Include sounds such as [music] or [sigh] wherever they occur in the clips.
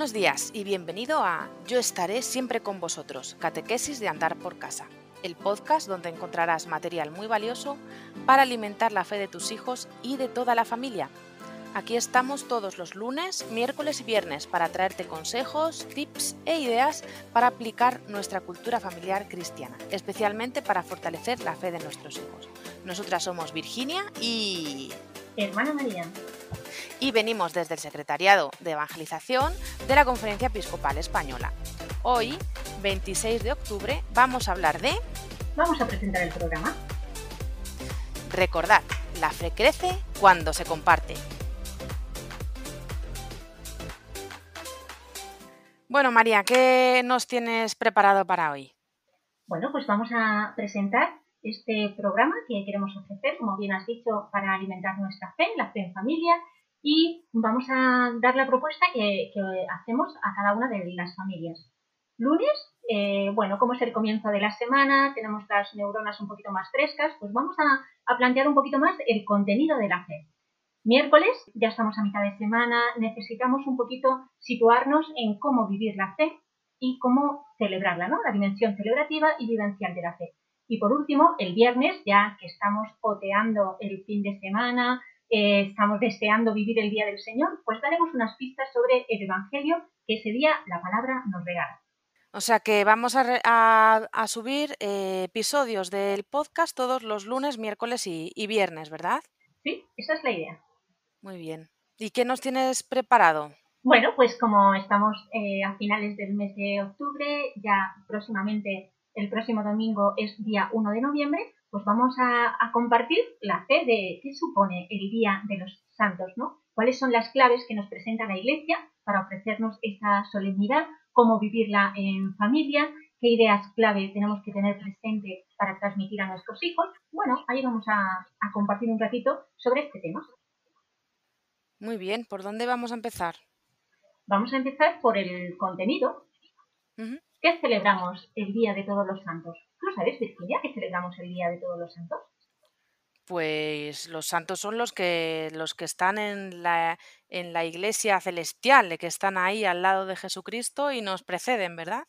Buenos días y bienvenido a Yo estaré siempre con vosotros, Catequesis de Andar por Casa, el podcast donde encontrarás material muy valioso para alimentar la fe de tus hijos y de toda la familia. Aquí estamos todos los lunes, miércoles y viernes para traerte consejos, tips e ideas para aplicar nuestra cultura familiar cristiana, especialmente para fortalecer la fe de nuestros hijos. Nosotras somos Virginia y... Hermana María y venimos desde el Secretariado de Evangelización de la Conferencia Episcopal Española. Hoy, 26 de octubre, vamos a hablar de... Vamos a presentar el programa. Recordad, la fe crece cuando se comparte. Bueno, María, ¿qué nos tienes preparado para hoy? Bueno, pues vamos a presentar este programa que queremos ofrecer, como bien has dicho, para alimentar nuestra fe, la fe en familia, y vamos a dar la propuesta que, hacemos a cada una de las familias. Lunes, eh, bueno, como es el comienzo de la semana, tenemos las neuronas un poquito más frescas, pues vamos a, a plantear un poquito más el contenido de la fe. Miércoles, ya estamos a mitad de semana, necesitamos un poquito situarnos en cómo vivir la fe y cómo celebrarla, ¿no? La dimensión celebrativa y vivencial de la fe. Y por último, el viernes, ya que estamos oteando el fin de semana, eh, estamos deseando vivir el día del Señor, pues daremos unas pistas sobre el Evangelio que ese día la palabra nos regala. O sea que vamos a, subir eh, episodios del podcast todos los lunes, miércoles y, viernes, ¿verdad? Sí, esa es la idea. Muy bien. ¿Y qué nos tienes preparado? Bueno, pues como estamos eh, a finales del mes de octubre, ya próximamente, el próximo domingo es día 1 de noviembre, pues vamos a, compartir la fe de qué supone el Día de los Santos, ¿no? ¿Cuáles son las claves que nos presenta la Iglesia para ofrecernos esta solemnidad? ¿Cómo vivirla en familia? ¿Qué ideas clave tenemos que tener presente para transmitir a nuestros hijos? Bueno, ahí vamos a, compartir un ratito sobre este tema. Muy bien, ¿por dónde vamos a empezar? Vamos a empezar por el contenido. ¿Qué celebramos el Día de Todos los Santos? ¿Tú sabes, Virginia, que celebramos el Día de Todos los Santos? Pues los santos son los que, los que están en la, en la iglesia celestial, que están ahí al lado de Jesucristo y nos preceden, ¿verdad?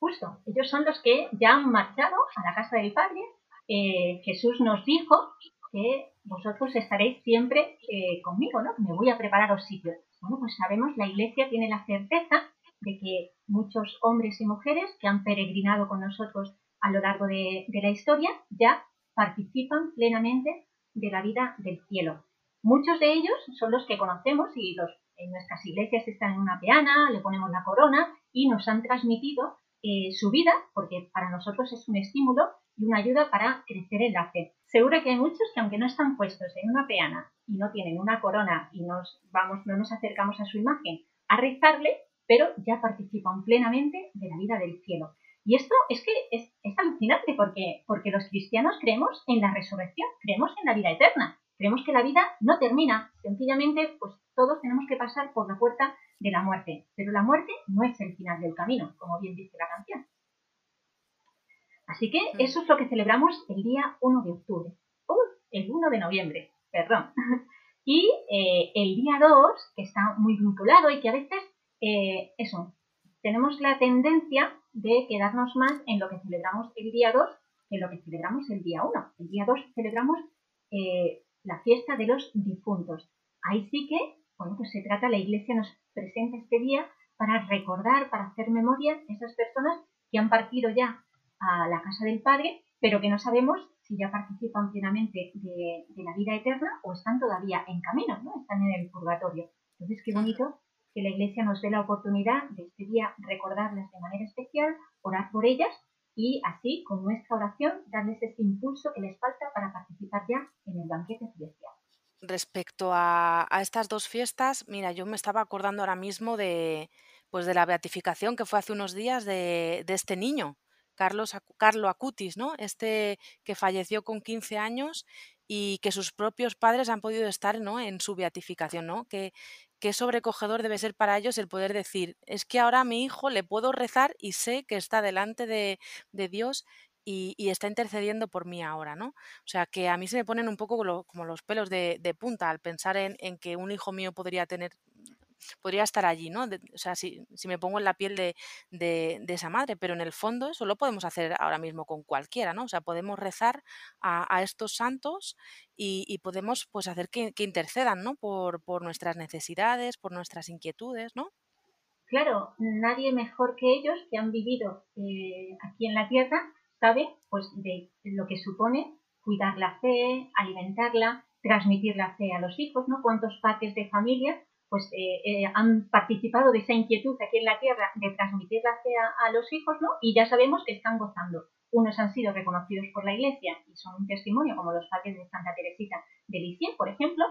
Justo, ellos son los que ya han marchado a la casa del Padre. Eh, Jesús nos dijo que vosotros estaréis siempre eh, conmigo, ¿no? Me voy a prepararos sitio. Bueno, pues sabemos, la iglesia tiene la certeza de que muchos hombres y mujeres que han peregrinado con nosotros a lo largo de, la historia ya participan plenamente de la vida del cielo. Muchos de ellos son los que conocemos y los, en nuestras iglesias están en una peana, le ponemos la corona y nos han transmitido eh, su vida, porque para nosotros es un estímulo y una ayuda para crecer en la fe. Seguro que hay muchos que aunque no están puestos en una peana y no tienen una corona y nos vamos, no nos acercamos a su imagen a rezarle, pero ya participan plenamente de la vida del cielo. Y esto es que es, alucinante porque, porque los cristianos creemos en la resurrección, creemos en la vida eterna, creemos que la vida no termina, sencillamente pues todos tenemos que pasar por la puerta de la muerte, pero la muerte no es el final del camino, como bien dice la canción. Así que eso es lo que celebramos el día 1 de octubre, o el 1 de noviembre, perdón. [laughs] Y eh, el día 2, que está muy vinculado y que a veces, eh, eso, tenemos la tendencia de quedarnos más en lo que celebramos el día 2 que en lo que celebramos el día 1. El día 2 celebramos eh, la fiesta de los difuntos. Ahí sí que, bueno, pues se trata, la iglesia nos presenta este día para recordar, para hacer memoria de esas personas que han partido ya a la casa del Padre, pero que no sabemos si ya participan plenamente de, de la vida eterna o están todavía en camino, ¿no? Están en el purgatorio. Entonces, qué bonito que la Iglesia nos dé la oportunidad de este día recordarles de manera especial, orar por ellas y así, con nuestra oración, darles ese impulso que les falta para participar ya en el banquete celestial. Respecto a, estas dos fiestas, mira, yo me estaba acordando ahora mismo de, pues de la beatificación que fue hace unos días de, de este niño, Carlos, Carlo Acutis, ¿no? Este que falleció con 15 años y que sus propios padres han podido estar ¿no? en su beatificación, ¿no? Que, qué sobrecogedor debe ser para ellos el poder decir, es que ahora a mi hijo le puedo rezar y sé que está delante de, Dios y, está intercediendo por mí ahora, ¿no? O sea, que a mí se me ponen un poco como los pelos de, punta al pensar en, que un hijo mío podría tener podría estar allí, ¿no? o sea, si, si, me pongo en la piel de, de, esa madre, pero en el fondo eso lo podemos hacer ahora mismo con cualquiera, ¿no? O sea, podemos rezar a, a estos santos y, y, podemos pues hacer que, que intercedan, ¿no? Por, por nuestras necesidades, por nuestras inquietudes, ¿no? Claro, nadie mejor que ellos que han vivido eh, aquí en la tierra sabe pues de lo que supone cuidar la fe, alimentarla, transmitir la fe a los hijos, ¿no? Cuántos padres de familia pues eh, eh, han participado de esa inquietud aquí en la tierra de transmitir la fe a, los hijos, ¿no? Y ya sabemos que están gozando. Unos han sido reconocidos por la Iglesia y son un testimonio, como los padres de Santa Teresita de Lisieux, por ejemplo,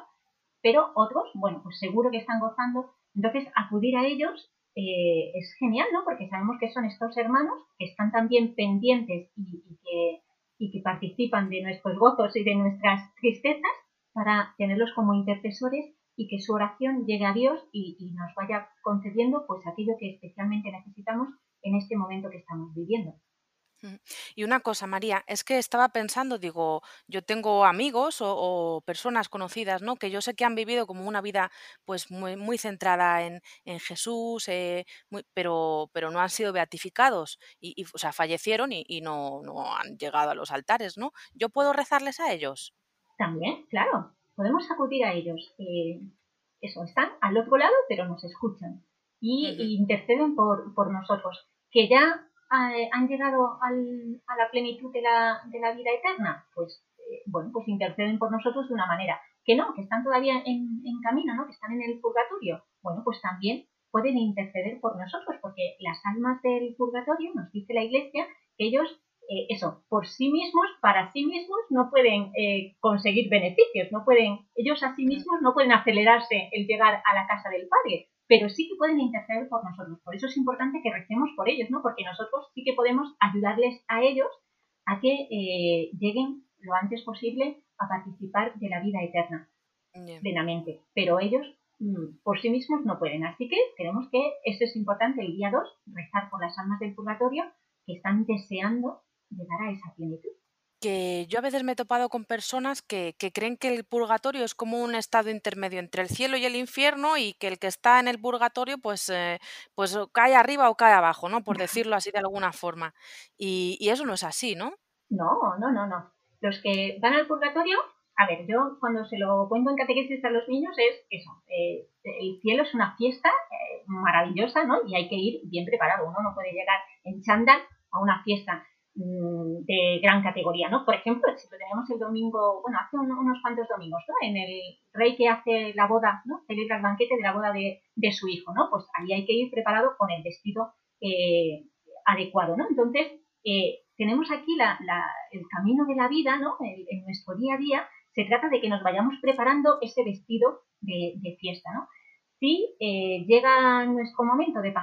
pero otros, bueno, pues seguro que están gozando. Entonces, acudir a ellos eh, es genial, ¿no? Porque sabemos que son estos hermanos que están también pendientes y, que, y que participan de nuestros gozos y de nuestras tristezas para tenerlos como intercesores y que su oración llegue a Dios y, y, nos vaya concediendo pues aquello que especialmente necesitamos en este momento que estamos viviendo. Y una cosa, María, es que estaba pensando, digo, yo tengo amigos o, personas conocidas, ¿no? Que yo sé que han vivido como una vida, pues, muy, muy centrada en, en Jesús, eh, pero, pero no han sido beatificados y, o sea, fallecieron y, no, no han llegado a los altares, ¿no? ¿Yo puedo rezarles a ellos? También, claro, podemos acudir a ellos. Eh, eso, están al otro lado, pero nos escuchan y, interceden por, por nosotros. Que ya eh, han llegado a la plenitud de la, vida eterna, pues eh, bueno, pues interceden por nosotros de una manera. Que no, que están todavía en, camino, ¿no? Que están en el purgatorio. Bueno, pues también pueden interceder por nosotros, porque las almas del purgatorio, nos dice la Iglesia, que ellos, eh, eso, por sí mismos, para sí mismos, no pueden conseguir beneficios, no pueden, ellos a sí mismos no pueden acelerarse el llegar a la casa del Padre, pero sí que pueden interceder por nosotros. Por eso es importante que recemos por ellos, ¿no? Porque nosotros sí que podemos ayudarles a ellos a que eh, lleguen lo antes posible a participar de la vida eterna plenamente. Pero ellos mm, por sí mismos no pueden. Así que tenemos que, esto es importante, el día 2, rezar por las almas del purgatorio que están deseando llegar a esa plenitud que yo a veces me he topado con personas que, creen que el purgatorio es como un estado intermedio entre el cielo y el infierno y que el que está en el purgatorio pues, eh, pues cae arriba o cae abajo, ¿no? Por [laughs] decirlo así de alguna forma. Y, eso no es así, ¿no? No, no, no, no. Los que van al purgatorio, a ver, yo cuando se lo cuento en catequesis a los niños es eso, eh, el cielo es una fiesta eh, maravillosa, ¿no? Y hay que ir bien preparado, uno no puede llegar en chándal a una fiesta de gran categoría, ¿no? Por ejemplo, si lo tenemos el domingo, bueno, hace unos cuantos domingos, ¿no? En el rey que hace la boda, ¿no? Celebra el banquete de la boda de, su hijo, ¿no? Pues ahí hay que ir preparado con el vestido eh, adecuado, ¿no? Entonces, eh, tenemos aquí la, el camino de la vida, ¿no? En, nuestro día a día se trata de que nos vayamos preparando ese vestido de, fiesta, ¿no? Si eh, llega nuestro momento de,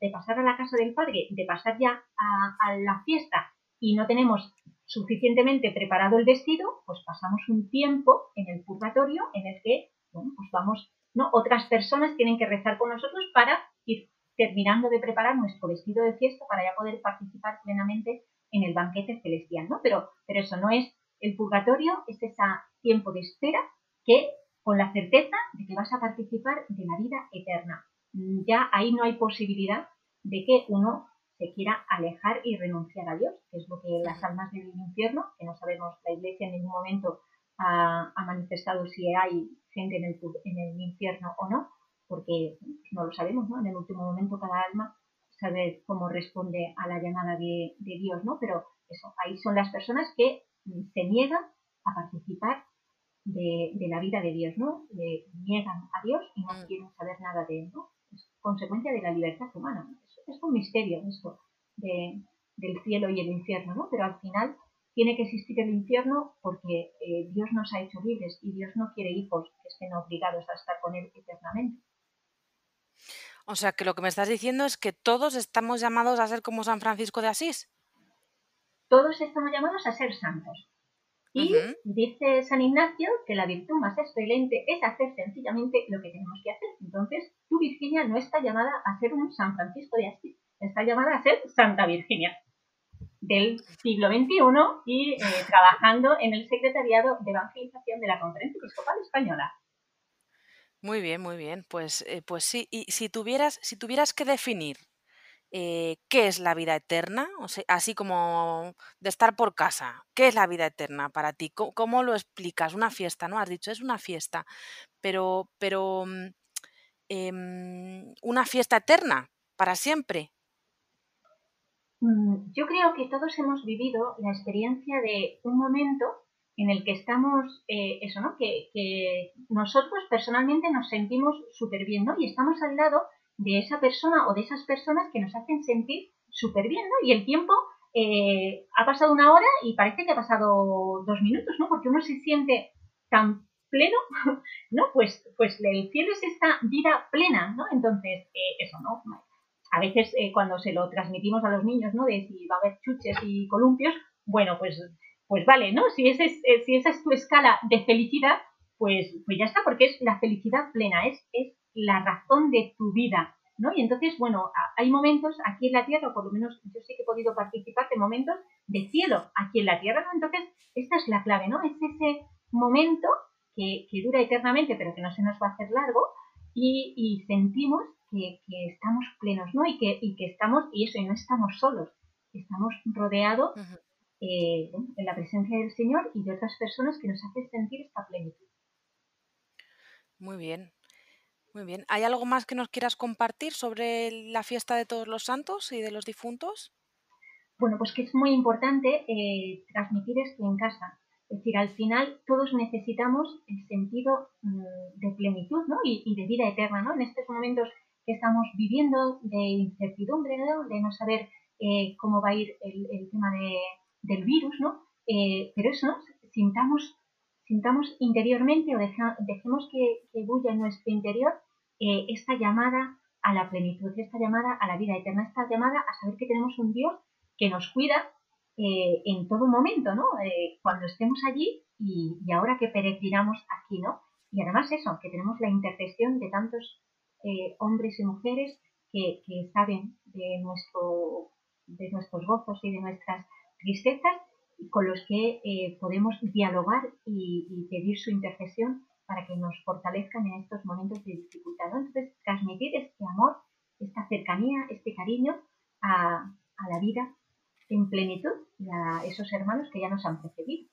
de, pasar a la casa del padre, de pasar ya a la fiesta y no tenemos suficientemente preparado el vestido, pues pasamos un tiempo en el purgatorio en el que, bueno, pues vamos, ¿no? Otras personas tienen que rezar con nosotros para ir terminando de preparar nuestro vestido de fiesta para ya poder participar plenamente en el banquete celestial, ¿no? Pero, pero eso no es el purgatorio, es ese tiempo de espera que con la certeza de que vas a participar de la vida eterna. Ya ahí no hay posibilidad de que uno se quiera alejar y renunciar a Dios, que es lo que las almas del infierno, que no sabemos, la Iglesia en ningún momento ha, manifestado si hay gente en el, en el infierno o no, porque no lo sabemos, ¿no? En el último momento cada alma sabe cómo responde a la llamada de, Dios, ¿no? Pero eso, ahí son las personas que se niegan a participar de, la vida de Dios, ¿no? Le niegan a Dios y no mm. quieren saber nada de él, ¿no? Es consecuencia de la libertad humana es un misterio esto del cielo y el infierno, ¿no? Pero al final tiene que existir el infierno porque eh, Dios nos ha hecho libres y Dios no quiere hijos que estén obligados a estar con Él eternamente. O sea, que lo que me estás diciendo es que todos estamos llamados a ser como San Francisco de Asís. Todos estamos llamados a ser santos. Y dice San Ignacio que la virtud más excelente es hacer sencillamente lo que tenemos que hacer. Entonces, tu Virginia no está llamada a ser un San Francisco de Asís, está llamada a ser Santa Virginia del siglo XXI y eh, [laughs] trabajando en el secretariado de evangelización de la Conferencia Episcopal Española. Muy bien, muy bien. Pues, eh, pues sí. Y si tuvieras, si tuvieras que definir eh, qué es la vida eterna, así como de estar por casa, ¿qué es la vida eterna para ti? ¿Cómo, cómo lo explicas? Una fiesta, ¿no? Has dicho, es una fiesta, pero, pero mm, em, una fiesta eterna, para siempre. Mm, Yo creo que todos hemos vivido la experiencia de un momento en el que estamos, eh, eso, ¿no? Que, que nosotros personalmente nos sentimos súper bien, ¿no? Y estamos al lado de esa persona o de esas personas que nos hacen sentir súper bien, ¿no? Y el tiempo eh, ha pasado una hora y parece que ha pasado dos minutos, ¿no? Porque uno se siente tan pleno, [laughs] ¿no? Pues, pues el cielo es esta vida plena, ¿no? Entonces, eh, eso, ¿no? A veces eh, cuando se lo transmitimos a los niños, ¿no? De si va a haber chuches y columpios, bueno, pues, pues vale, ¿no? Si, ese es, eh, si esa es tu escala de felicidad, pues, pues ya está, porque es la felicidad plena, es, es la razón de tu vida, ¿no? Y entonces, bueno, hay momentos aquí en la Tierra, o por lo menos yo sé que he podido participar de momentos de cielo aquí en la Tierra, ¿no? Entonces, esta es la clave, ¿no? Es ese momento que, que dura eternamente, pero que no se nos va a hacer largo, y, y sentimos que, que, estamos plenos, ¿no? Y que, y que estamos, y eso, y no estamos solos, estamos rodeados uh -huh. eh, en la presencia del Señor y de otras personas que nos hacen sentir esta plenitud. Muy bien. Muy bien. ¿Hay algo más que nos quieras compartir sobre la fiesta de todos los santos y de los difuntos? Bueno, pues que es muy importante eh, transmitir esto en casa. Es decir, al final todos necesitamos el sentido mmm, de plenitud ¿no? y, de vida eterna. ¿no? En estos momentos que estamos viviendo de incertidumbre, ¿no? de no saber eh, cómo va a ir el, el tema de, del virus, ¿no? Eh, pero eso, sintamos sintamos interiormente o dejemos que, que, bulla en nuestro interior eh, esta llamada a la plenitud, esta llamada a la vida eterna, esta llamada a saber que tenemos un Dios que nos cuida eh, en todo momento, ¿no? Eh, cuando estemos allí y, ahora que peregrinamos aquí, ¿no? Y además eso, que tenemos la intercesión de tantos hombres y mujeres que, saben de, nuestro, de nuestros gozos y de nuestras tristezas con los que podemos dialogar y, pedir su intercesión para que nos fortalezcan en estos momentos de dificultad. Entonces, transmitir este amor, esta cercanía, este cariño a, a, la vida en plenitud y a esos hermanos que ya nos han precedido.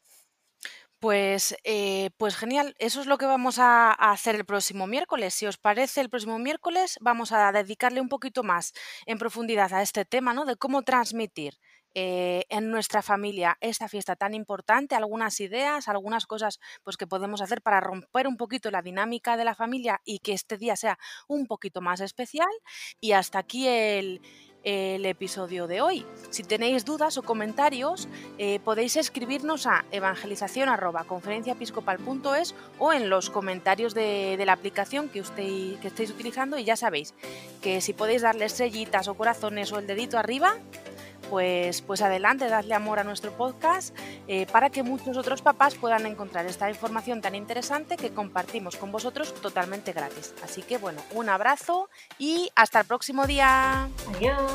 Pues, eh, pues genial, eso es lo que vamos a, a, hacer el próximo miércoles. Si os parece, el próximo miércoles vamos a dedicarle un poquito más en profundidad a este tema, ¿no? De cómo transmitir eh, en nuestra familia esta fiesta tan importante, algunas ideas, algunas cosas pues, que podemos hacer para romper un poquito la dinámica de la familia y que este día sea un poquito más especial. Y hasta aquí el, el episodio de hoy. Si tenéis dudas o comentarios, eh, podéis escribirnos a evangelización.conferenciaepiscopal.es o en los comentarios de, de la aplicación que, usted, que estéis utilizando. Y ya sabéis que si podéis darle estrellitas o corazones o el dedito arriba, pues, pues adelante, dadle amor a nuestro podcast eh, para que muchos otros papás puedan encontrar esta información tan interesante que compartimos con vosotros totalmente gratis. Así que bueno, un abrazo y hasta el próximo día. Adiós.